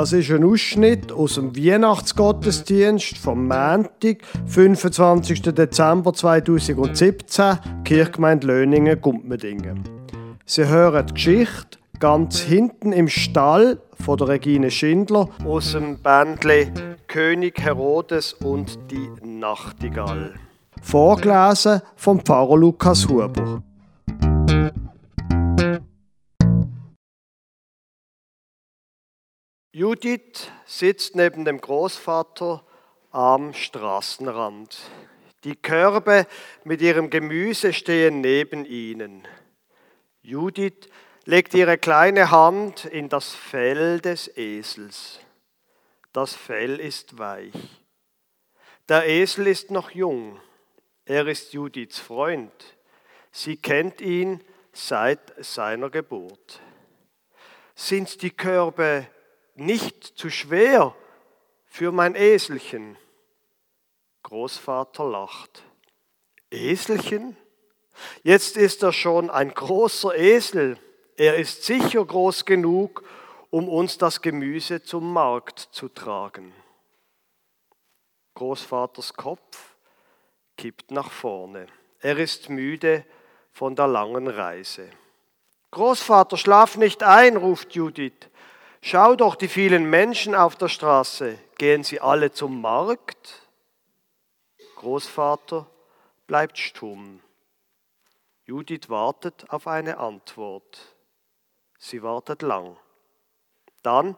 Das ist ein Ausschnitt aus dem Weihnachtsgottesdienst vom Montag, 25. Dezember 2017, Kirchgemeinde Löningen, Gumpmedingen. Sie hören die Geschichte ganz hinten im Stall von der Regine Schindler aus dem Bändle König Herodes und die Nachtigall. Vorgelesen vom Pfarrer Lukas Huber. Judith sitzt neben dem Großvater am Straßenrand. Die Körbe mit ihrem Gemüse stehen neben ihnen. Judith legt ihre kleine Hand in das Fell des Esels. Das Fell ist weich. Der Esel ist noch jung. Er ist Judiths Freund. Sie kennt ihn seit seiner Geburt. Sind die Körbe nicht zu schwer für mein Eselchen. Großvater lacht. Eselchen? Jetzt ist er schon ein großer Esel. Er ist sicher groß genug, um uns das Gemüse zum Markt zu tragen. Großvaters Kopf kippt nach vorne. Er ist müde von der langen Reise. Großvater, schlaf nicht ein, ruft Judith. Schau doch die vielen Menschen auf der Straße. Gehen sie alle zum Markt? Großvater bleibt stumm. Judith wartet auf eine Antwort. Sie wartet lang. Dann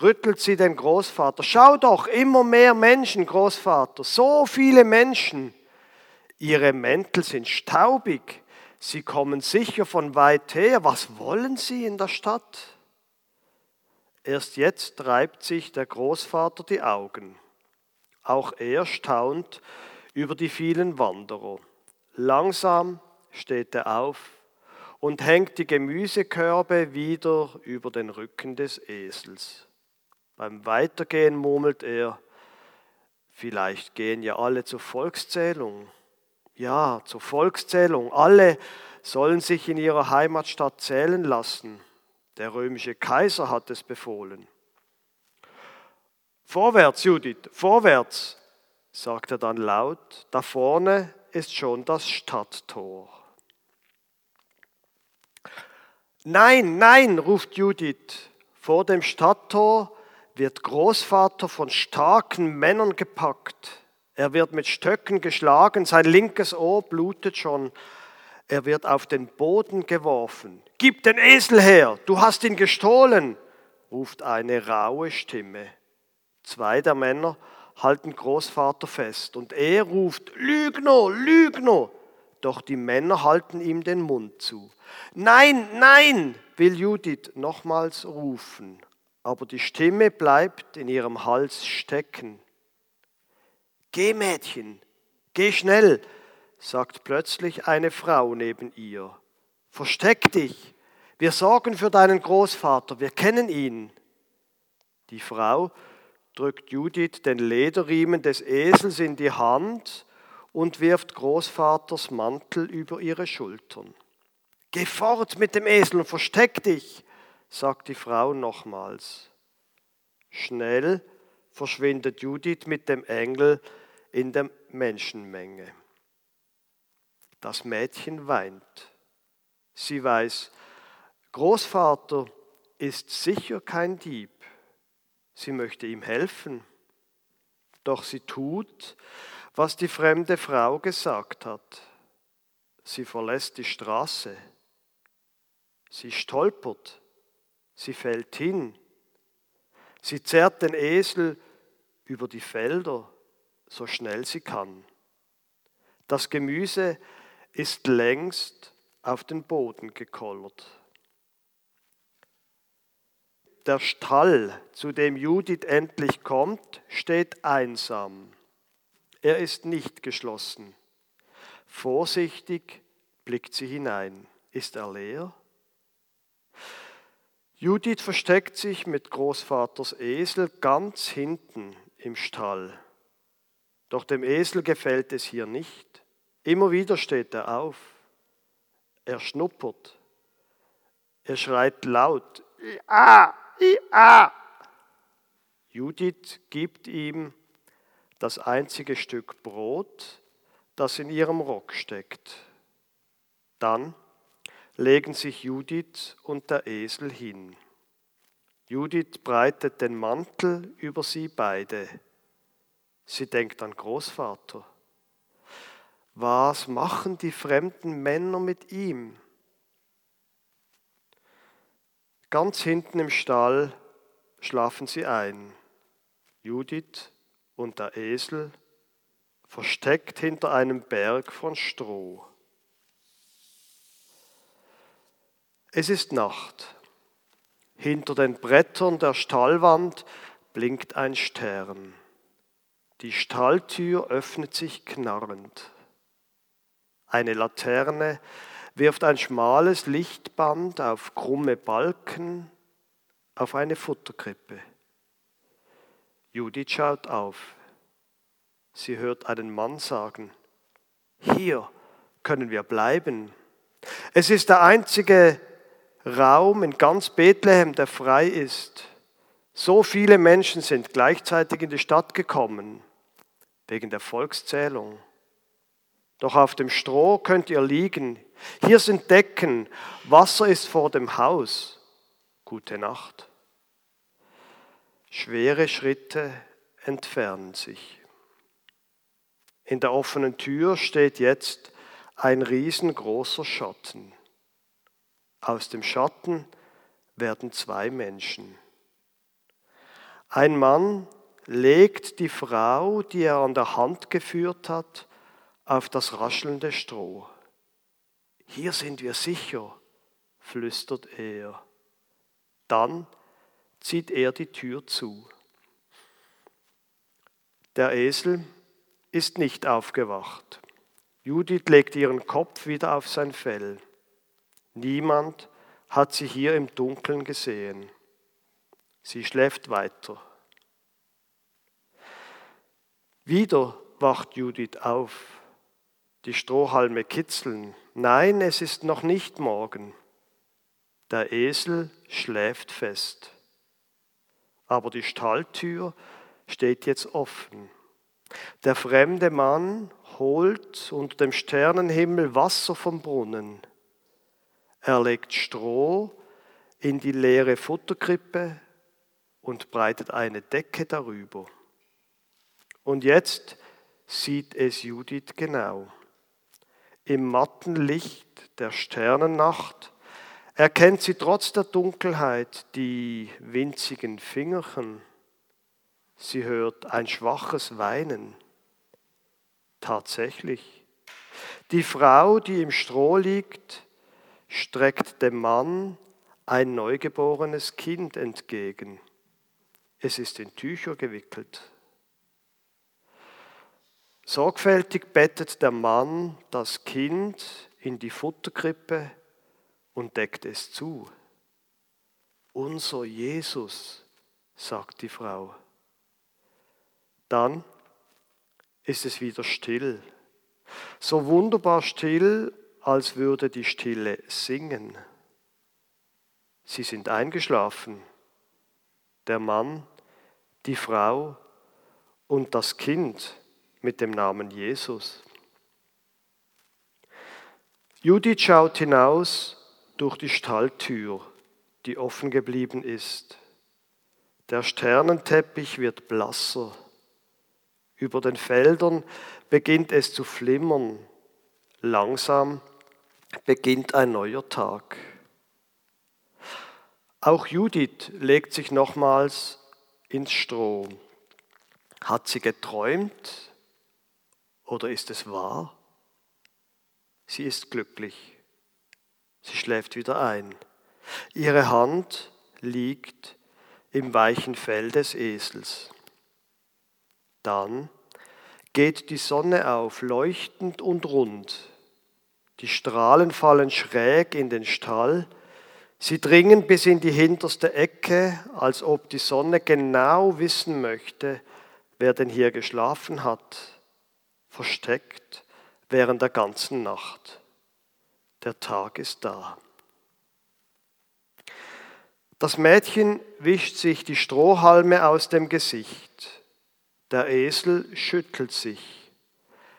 rüttelt sie den Großvater. Schau doch, immer mehr Menschen, Großvater, so viele Menschen. Ihre Mäntel sind staubig. Sie kommen sicher von weit her. Was wollen Sie in der Stadt? Erst jetzt reibt sich der Großvater die Augen. Auch er staunt über die vielen Wanderer. Langsam steht er auf und hängt die Gemüsekörbe wieder über den Rücken des Esels. Beim Weitergehen murmelt er, vielleicht gehen ja alle zur Volkszählung. Ja, zur Volkszählung. Alle sollen sich in ihrer Heimatstadt zählen lassen. Der römische Kaiser hat es befohlen. Vorwärts, Judith, vorwärts, sagt er dann laut. Da vorne ist schon das Stadttor. Nein, nein, ruft Judith. Vor dem Stadttor wird Großvater von starken Männern gepackt. Er wird mit Stöcken geschlagen, sein linkes Ohr blutet schon. Er wird auf den Boden geworfen. Gib den Esel her, du hast ihn gestohlen, ruft eine raue Stimme. Zwei der Männer halten Großvater fest und er ruft, Lügner, Lügner. Doch die Männer halten ihm den Mund zu. Nein, nein, will Judith nochmals rufen, aber die Stimme bleibt in ihrem Hals stecken. Geh, Mädchen, geh schnell, sagt plötzlich eine Frau neben ihr. Versteck dich, wir sorgen für deinen Großvater, wir kennen ihn. Die Frau drückt Judith den Lederriemen des Esels in die Hand und wirft Großvaters Mantel über ihre Schultern. Geh fort mit dem Esel und versteck dich, sagt die Frau nochmals. Schnell verschwindet Judith mit dem Engel in der Menschenmenge. Das Mädchen weint. Sie weiß, Großvater ist sicher kein Dieb. Sie möchte ihm helfen. Doch sie tut, was die fremde Frau gesagt hat. Sie verlässt die Straße. Sie stolpert. Sie fällt hin. Sie zerrt den Esel über die Felder, so schnell sie kann. Das Gemüse ist längst auf den Boden gekollert. Der Stall, zu dem Judith endlich kommt, steht einsam. Er ist nicht geschlossen. Vorsichtig blickt sie hinein. Ist er leer? Judith versteckt sich mit Großvaters Esel ganz hinten im Stall. Doch dem Esel gefällt es hier nicht. Immer wieder steht er auf. Er schnuppert. Er schreit laut. Ah, ah. Judith gibt ihm das einzige Stück Brot, das in ihrem Rock steckt. Dann legen sich Judith und der Esel hin. Judith breitet den Mantel über sie beide. Sie denkt an Großvater. Was machen die fremden Männer mit ihm? Ganz hinten im Stall schlafen sie ein. Judith und der Esel versteckt hinter einem Berg von Stroh. Es ist Nacht. Hinter den Brettern der Stallwand blinkt ein Stern. Die Stalltür öffnet sich knarrend. Eine Laterne wirft ein schmales Lichtband auf krumme Balken auf eine Futterkrippe. Judith schaut auf. Sie hört einen Mann sagen, hier können wir bleiben. Es ist der einzige Raum in ganz Bethlehem, der frei ist. So viele Menschen sind gleichzeitig in die Stadt gekommen, wegen der Volkszählung. Doch auf dem Stroh könnt ihr liegen. Hier sind Decken, Wasser ist vor dem Haus. Gute Nacht. Schwere Schritte entfernen sich. In der offenen Tür steht jetzt ein riesengroßer Schatten. Aus dem Schatten werden zwei Menschen. Ein Mann legt die Frau, die er an der Hand geführt hat, auf das raschelnde Stroh. Hier sind wir sicher, flüstert er. Dann zieht er die Tür zu. Der Esel ist nicht aufgewacht. Judith legt ihren Kopf wieder auf sein Fell. Niemand hat sie hier im Dunkeln gesehen. Sie schläft weiter. Wieder wacht Judith auf. Die Strohhalme kitzeln. Nein, es ist noch nicht morgen. Der Esel schläft fest. Aber die Stalltür steht jetzt offen. Der fremde Mann holt unter dem Sternenhimmel Wasser vom Brunnen. Er legt Stroh in die leere Futterkrippe und breitet eine Decke darüber. Und jetzt sieht es Judith genau. Im matten Licht der Sternennacht erkennt sie trotz der Dunkelheit die winzigen Fingerchen. Sie hört ein schwaches Weinen. Tatsächlich. Die Frau, die im Stroh liegt, streckt dem Mann ein neugeborenes Kind entgegen. Es ist in Tücher gewickelt. Sorgfältig bettet der Mann das Kind in die Futterkrippe und deckt es zu. Unser Jesus, sagt die Frau. Dann ist es wieder still. So wunderbar still als würde die Stille singen. Sie sind eingeschlafen, der Mann, die Frau und das Kind mit dem Namen Jesus. Judith schaut hinaus durch die Stalltür, die offen geblieben ist. Der Sternenteppich wird blasser. Über den Feldern beginnt es zu flimmern. Langsam beginnt ein neuer Tag. Auch Judith legt sich nochmals ins Stroh. Hat sie geträumt oder ist es wahr? Sie ist glücklich. Sie schläft wieder ein. Ihre Hand liegt im weichen Fell des Esels. Dann geht die Sonne auf, leuchtend und rund. Die Strahlen fallen schräg in den Stall. Sie dringen bis in die hinterste Ecke, als ob die Sonne genau wissen möchte, wer denn hier geschlafen hat, versteckt während der ganzen Nacht. Der Tag ist da. Das Mädchen wischt sich die Strohhalme aus dem Gesicht. Der Esel schüttelt sich.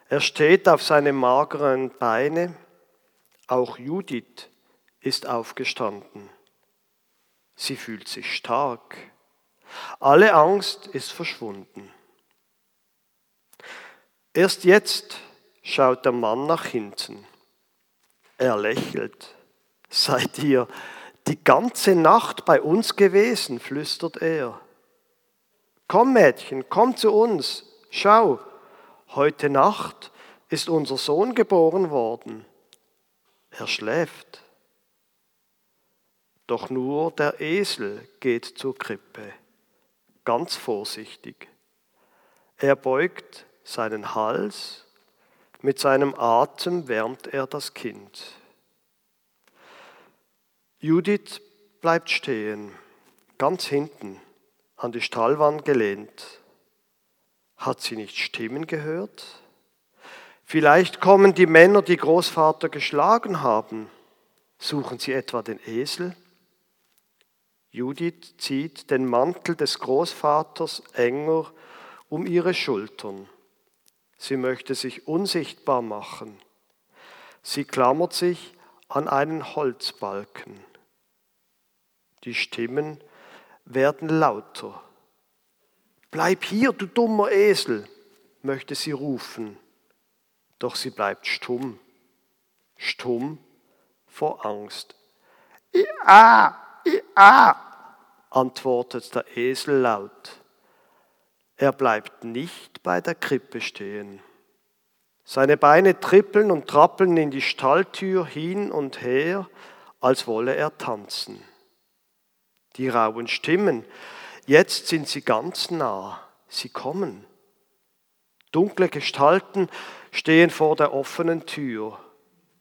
Er steht auf seine mageren Beine. Auch Judith ist aufgestanden. Sie fühlt sich stark. Alle Angst ist verschwunden. Erst jetzt schaut der Mann nach hinten. Er lächelt. Seid ihr die ganze Nacht bei uns gewesen, flüstert er. Komm Mädchen, komm zu uns, schau, heute Nacht ist unser Sohn geboren worden. Er schläft. Doch nur der Esel geht zur Krippe, ganz vorsichtig. Er beugt seinen Hals, mit seinem Atem wärmt er das Kind. Judith bleibt stehen, ganz hinten, an die Stallwand gelehnt. Hat sie nicht Stimmen gehört? Vielleicht kommen die Männer, die Großvater geschlagen haben. Suchen sie etwa den Esel? Judith zieht den Mantel des Großvaters enger um ihre Schultern. Sie möchte sich unsichtbar machen. Sie klammert sich an einen Holzbalken. Die Stimmen werden lauter. Bleib hier, du dummer Esel, möchte sie rufen. Doch sie bleibt stumm, stumm vor Angst. Ia, ia, antwortet der Esel laut. Er bleibt nicht bei der Krippe stehen. Seine Beine trippeln und trappeln in die Stalltür hin und her, als wolle er tanzen. Die rauen Stimmen, jetzt sind sie ganz nah, sie kommen. Dunkle Gestalten stehen vor der offenen Tür,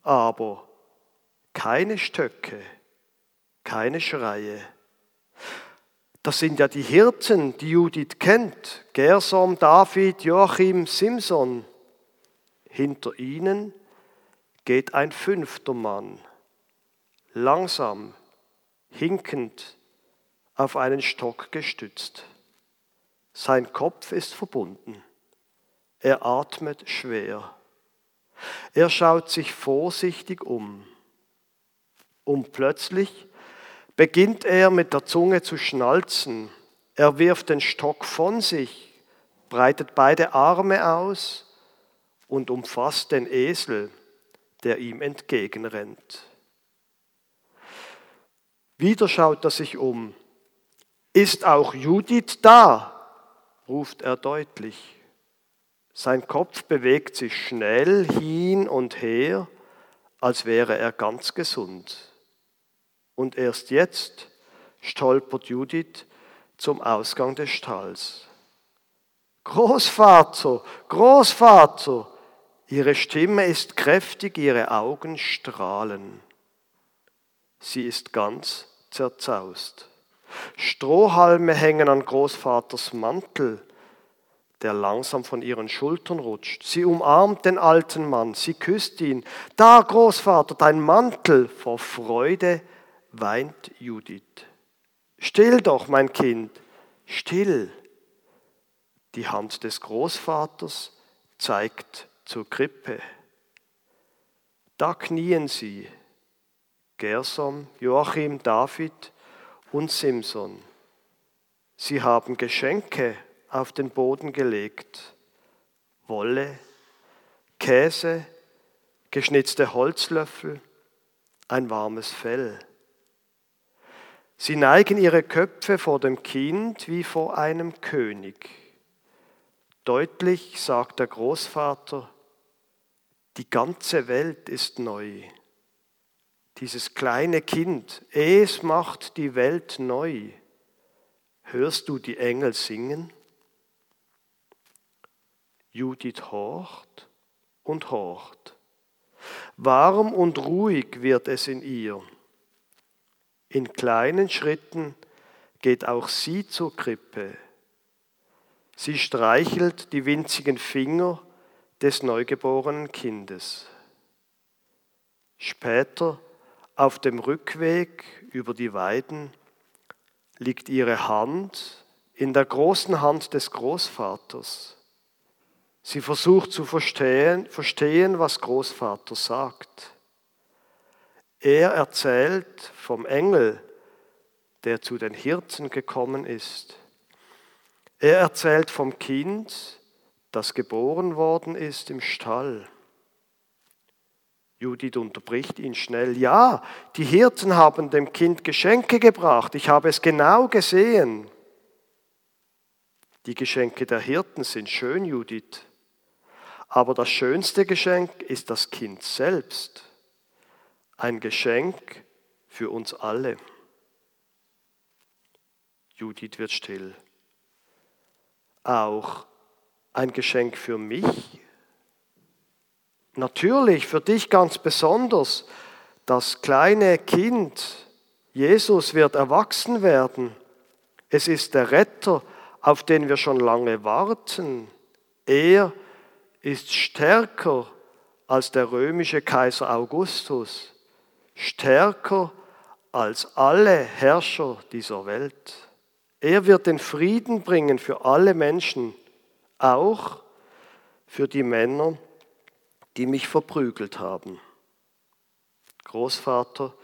aber keine Stöcke, keine Schreie. Das sind ja die Hirten, die Judith kennt, Gersom, David, Joachim, Simson. Hinter ihnen geht ein fünfter Mann, langsam, hinkend, auf einen Stock gestützt. Sein Kopf ist verbunden. Er atmet schwer. Er schaut sich vorsichtig um. Und plötzlich beginnt er mit der Zunge zu schnalzen. Er wirft den Stock von sich, breitet beide Arme aus und umfasst den Esel, der ihm entgegenrennt. Wieder schaut er sich um. Ist auch Judith da? ruft er deutlich. Sein Kopf bewegt sich schnell hin und her, als wäre er ganz gesund. Und erst jetzt stolpert Judith zum Ausgang des Stalls. Großvater, Großvater, Ihre Stimme ist kräftig, ihre Augen strahlen. Sie ist ganz zerzaust. Strohhalme hängen an Großvaters Mantel, der langsam von ihren Schultern rutscht. Sie umarmt den alten Mann, sie küsst ihn. Da, Großvater, dein Mantel. Vor Freude weint Judith. Still doch, mein Kind, still. Die Hand des Großvaters zeigt zur Krippe. Da knien sie, Gersom, Joachim, David und Simson. Sie haben Geschenke auf den Boden gelegt. Wolle, Käse, geschnitzte Holzlöffel, ein warmes Fell. Sie neigen ihre Köpfe vor dem Kind wie vor einem König. Deutlich sagt der Großvater, die ganze Welt ist neu. Dieses kleine Kind, es macht die Welt neu. Hörst du die Engel singen? Judith horcht und horcht. Warm und ruhig wird es in ihr. In kleinen Schritten geht auch sie zur Krippe. Sie streichelt die winzigen Finger des neugeborenen Kindes. Später auf dem Rückweg über die Weiden liegt ihre Hand in der großen Hand des Großvaters. Sie versucht zu verstehen, verstehen, was Großvater sagt. Er erzählt vom Engel, der zu den Hirten gekommen ist. Er erzählt vom Kind, das geboren worden ist im Stall. Judith unterbricht ihn schnell. Ja, die Hirten haben dem Kind Geschenke gebracht. Ich habe es genau gesehen. Die Geschenke der Hirten sind schön, Judith. Aber das schönste Geschenk ist das Kind selbst. Ein Geschenk für uns alle. Judith wird still. Auch ein Geschenk für mich? Natürlich, für dich ganz besonders. Das kleine Kind, Jesus, wird erwachsen werden. Es ist der Retter, auf den wir schon lange warten. Er ist stärker als der römische Kaiser Augustus, stärker als alle Herrscher dieser Welt. Er wird den Frieden bringen für alle Menschen, auch für die Männer, die mich verprügelt haben. Großvater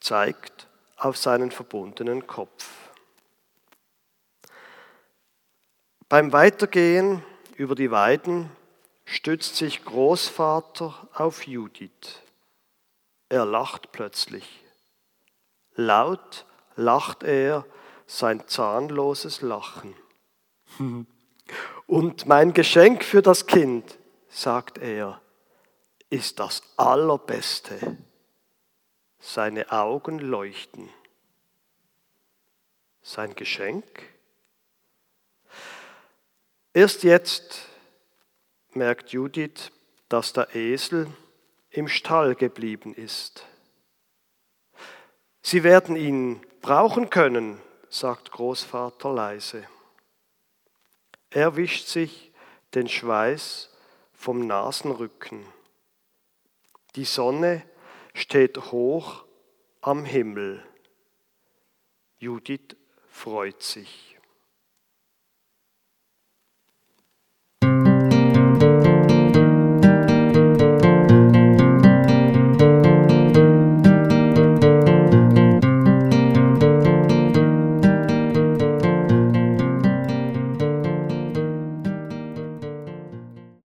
zeigt auf seinen verbundenen Kopf. Beim Weitergehen über die Weiden stützt sich Großvater auf Judith. Er lacht plötzlich. Laut lacht er sein zahnloses Lachen. Und mein Geschenk für das Kind, sagt er, ist das Allerbeste. Seine Augen leuchten. Sein Geschenk? Erst jetzt merkt Judith, dass der Esel im Stall geblieben ist. Sie werden ihn brauchen können, sagt Großvater leise. Er wischt sich den Schweiß vom Nasenrücken. Die Sonne steht hoch am Himmel. Judith freut sich.